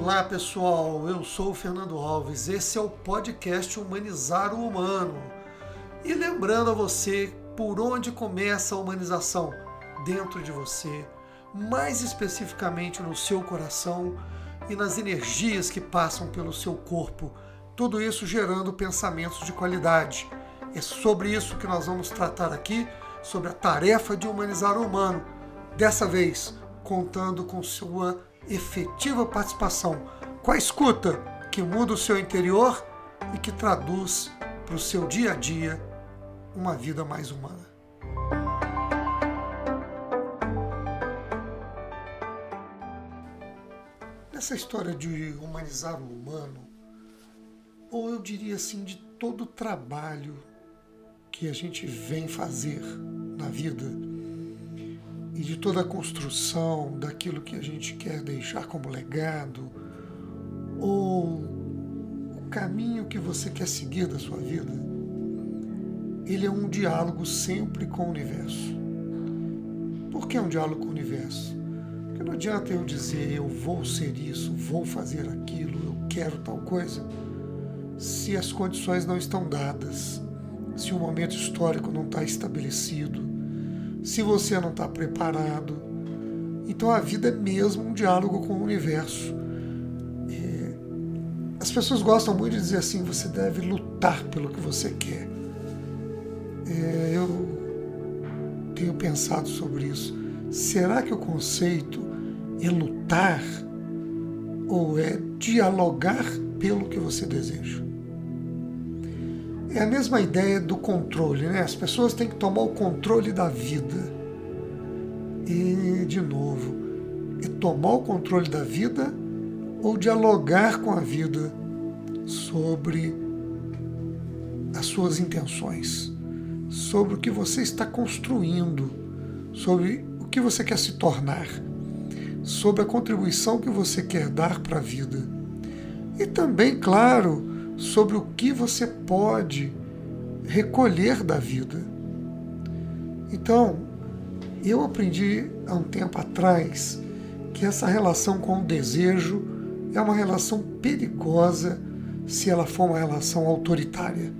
Olá pessoal, eu sou o Fernando Alves. Esse é o podcast Humanizar o Humano. E lembrando a você por onde começa a humanização dentro de você, mais especificamente no seu coração e nas energias que passam pelo seu corpo. Tudo isso gerando pensamentos de qualidade. É sobre isso que nós vamos tratar aqui, sobre a tarefa de humanizar o humano. Dessa vez, contando com sua efetiva participação com a escuta que muda o seu interior e que traduz para o seu dia a dia uma vida mais humana. Nessa história de humanizar o humano, ou eu diria assim, de todo o trabalho que a gente vem fazer na vida, e de toda a construção daquilo que a gente quer deixar como legado, ou o caminho que você quer seguir da sua vida, ele é um diálogo sempre com o universo. Por que um diálogo com o universo? Porque não adianta eu dizer eu vou ser isso, vou fazer aquilo, eu quero tal coisa, se as condições não estão dadas, se o momento histórico não está estabelecido, se você não está preparado. Então a vida é mesmo um diálogo com o universo. E as pessoas gostam muito de dizer assim: você deve lutar pelo que você quer. É, eu tenho pensado sobre isso. Será que o conceito é lutar ou é dialogar pelo que você deseja? É a mesma ideia do controle, né? As pessoas têm que tomar o controle da vida. E, de novo, é tomar o controle da vida ou dialogar com a vida sobre as suas intenções, sobre o que você está construindo, sobre o que você quer se tornar, sobre a contribuição que você quer dar para a vida. E também, claro, sobre o que você pode recolher da vida. Então, eu aprendi há um tempo atrás que essa relação com o desejo é uma relação perigosa se ela for uma relação autoritária.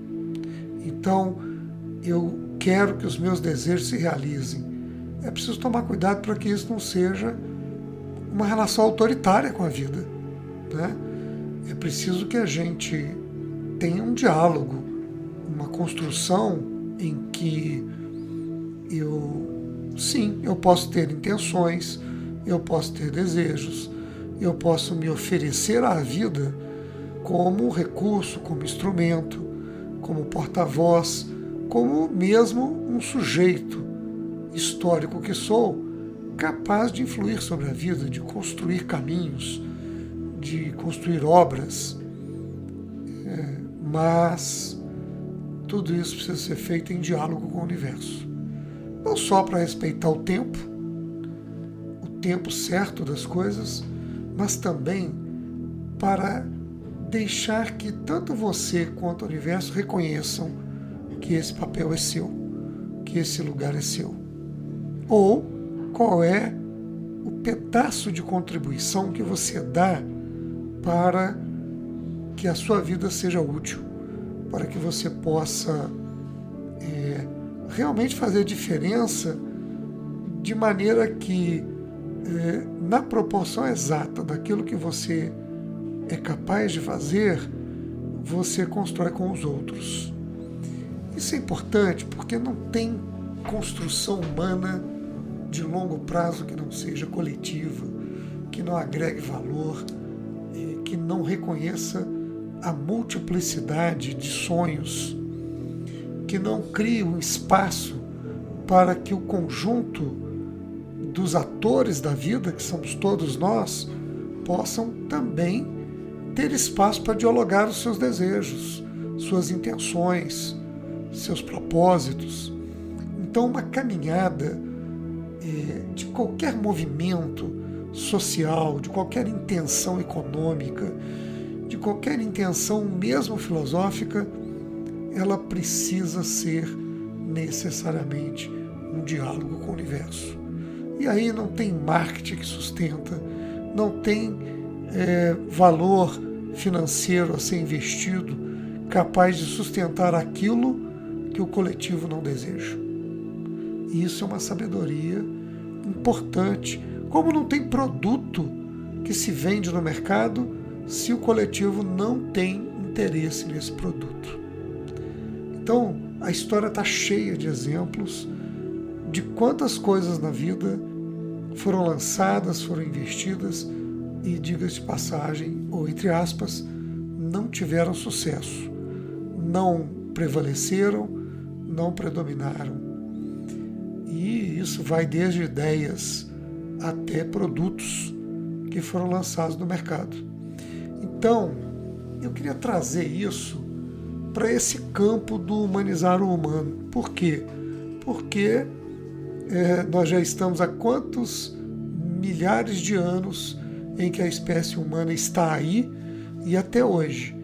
Então, eu quero que os meus desejos se realizem. É preciso tomar cuidado para que isso não seja uma relação autoritária com a vida. Né? É preciso que a gente tenha um diálogo, uma construção em que eu, sim, eu posso ter intenções, eu posso ter desejos, eu posso me oferecer à vida como recurso, como instrumento, como porta-voz, como mesmo um sujeito histórico que sou, capaz de influir sobre a vida, de construir caminhos, de construir obras. É, mas tudo isso precisa ser feito em diálogo com o universo. Não só para respeitar o tempo, o tempo certo das coisas, mas também para deixar que tanto você quanto o universo reconheçam que esse papel é seu, que esse lugar é seu. Ou qual é o pedaço de contribuição que você dá para que a sua vida seja útil, para que você possa é, realmente fazer diferença de maneira que, é, na proporção exata daquilo que você é capaz de fazer, você constrói com os outros. Isso é importante porque não tem construção humana de longo prazo que não seja coletiva, que não agregue valor, é, que não reconheça a multiplicidade de sonhos, que não cria um espaço para que o conjunto dos atores da vida, que somos todos nós, possam também ter espaço para dialogar os seus desejos, suas intenções, seus propósitos. Então, uma caminhada é, de qualquer movimento social, de qualquer intenção econômica, de qualquer intenção, mesmo filosófica, ela precisa ser necessariamente um diálogo com o universo. E aí não tem marketing que sustenta, não tem é, valor financeiro a ser investido capaz de sustentar aquilo que o coletivo não deseja. E isso é uma sabedoria importante. Como não tem produto que se vende no mercado se o coletivo não tem interesse nesse produto. Então, a história está cheia de exemplos de quantas coisas na vida foram lançadas, foram investidas e, diga-se de passagem, ou entre aspas, não tiveram sucesso, não prevaleceram, não predominaram. E isso vai desde ideias até produtos que foram lançados no mercado. Então, eu queria trazer isso para esse campo do humanizar o humano. Por quê? Porque é, nós já estamos há quantos milhares de anos em que a espécie humana está aí e até hoje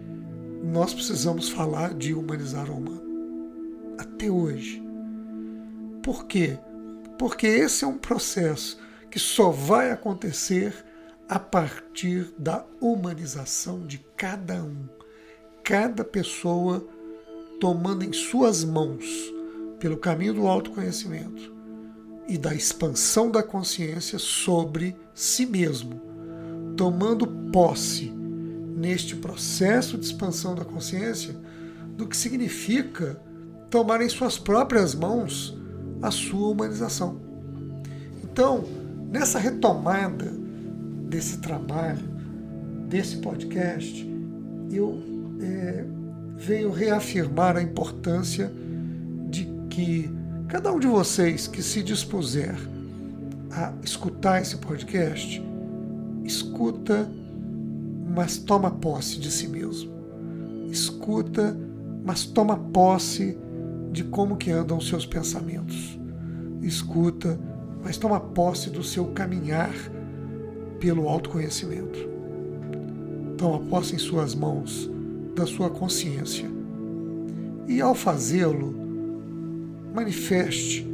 nós precisamos falar de humanizar o humano. Até hoje. Por quê? Porque esse é um processo que só vai acontecer a partir da humanização de cada um, cada pessoa tomando em suas mãos, pelo caminho do autoconhecimento e da expansão da consciência sobre si mesmo, tomando posse neste processo de expansão da consciência do que significa tomar em suas próprias mãos a sua humanização. Então, nessa retomada desse trabalho, desse podcast, eu é, venho reafirmar a importância de que cada um de vocês que se dispuser a escutar esse podcast, escuta, mas toma posse de si mesmo. Escuta, mas toma posse de como que andam os seus pensamentos. Escuta, mas toma posse do seu caminhar pelo autoconhecimento. Toma posse em suas mãos da sua consciência. E ao fazê-lo, manifeste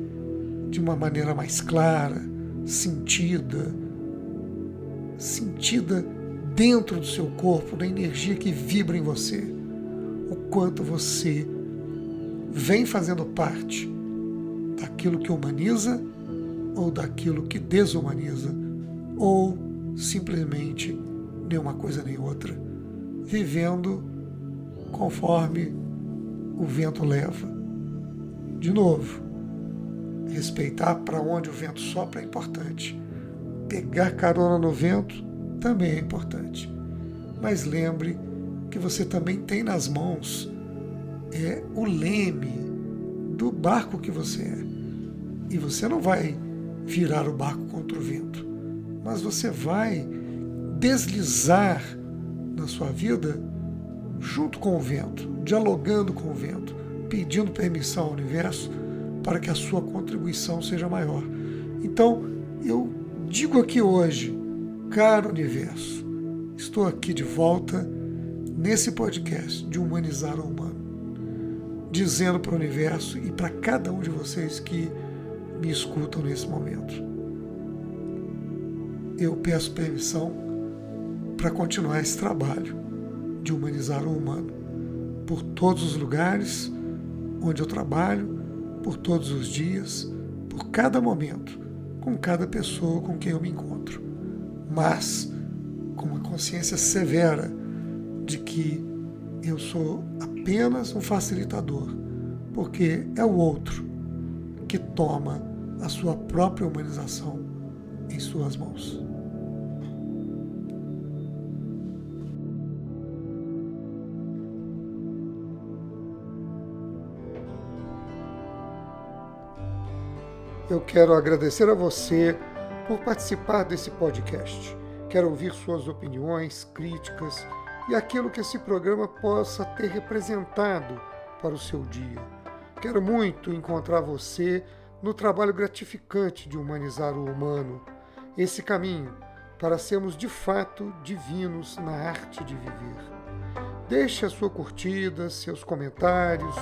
de uma maneira mais clara, sentida, sentida dentro do seu corpo, da energia que vibra em você, o quanto você vem fazendo parte daquilo que humaniza ou daquilo que desumaniza, ou simplesmente nem uma coisa nem outra, vivendo conforme o vento leva. De novo, respeitar para onde o vento sopra é importante. Pegar carona no vento também é importante. Mas lembre que você também tem nas mãos é o leme do barco que você é. E você não vai virar o barco contra o vento mas você vai deslizar na sua vida junto com o vento, dialogando com o vento, pedindo permissão ao universo para que a sua contribuição seja maior. Então, eu digo aqui hoje, caro universo, estou aqui de volta nesse podcast de Humanizar o Humano, dizendo para o universo e para cada um de vocês que me escutam nesse momento eu peço permissão para continuar esse trabalho de humanizar o humano por todos os lugares onde eu trabalho, por todos os dias, por cada momento, com cada pessoa com quem eu me encontro, mas com uma consciência severa de que eu sou apenas um facilitador, porque é o outro que toma a sua própria humanização em suas mãos. eu quero agradecer a você por participar desse podcast. Quero ouvir suas opiniões, críticas e aquilo que esse programa possa ter representado para o seu dia. Quero muito encontrar você no trabalho gratificante de humanizar o humano, esse caminho para sermos de fato divinos na arte de viver. Deixe a sua curtida, seus comentários,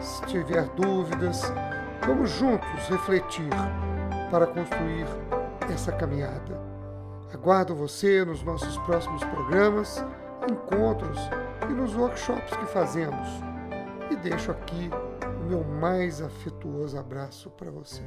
se tiver dúvidas, Vamos juntos refletir para construir essa caminhada. Aguardo você nos nossos próximos programas, encontros e nos workshops que fazemos. E deixo aqui o meu mais afetuoso abraço para você.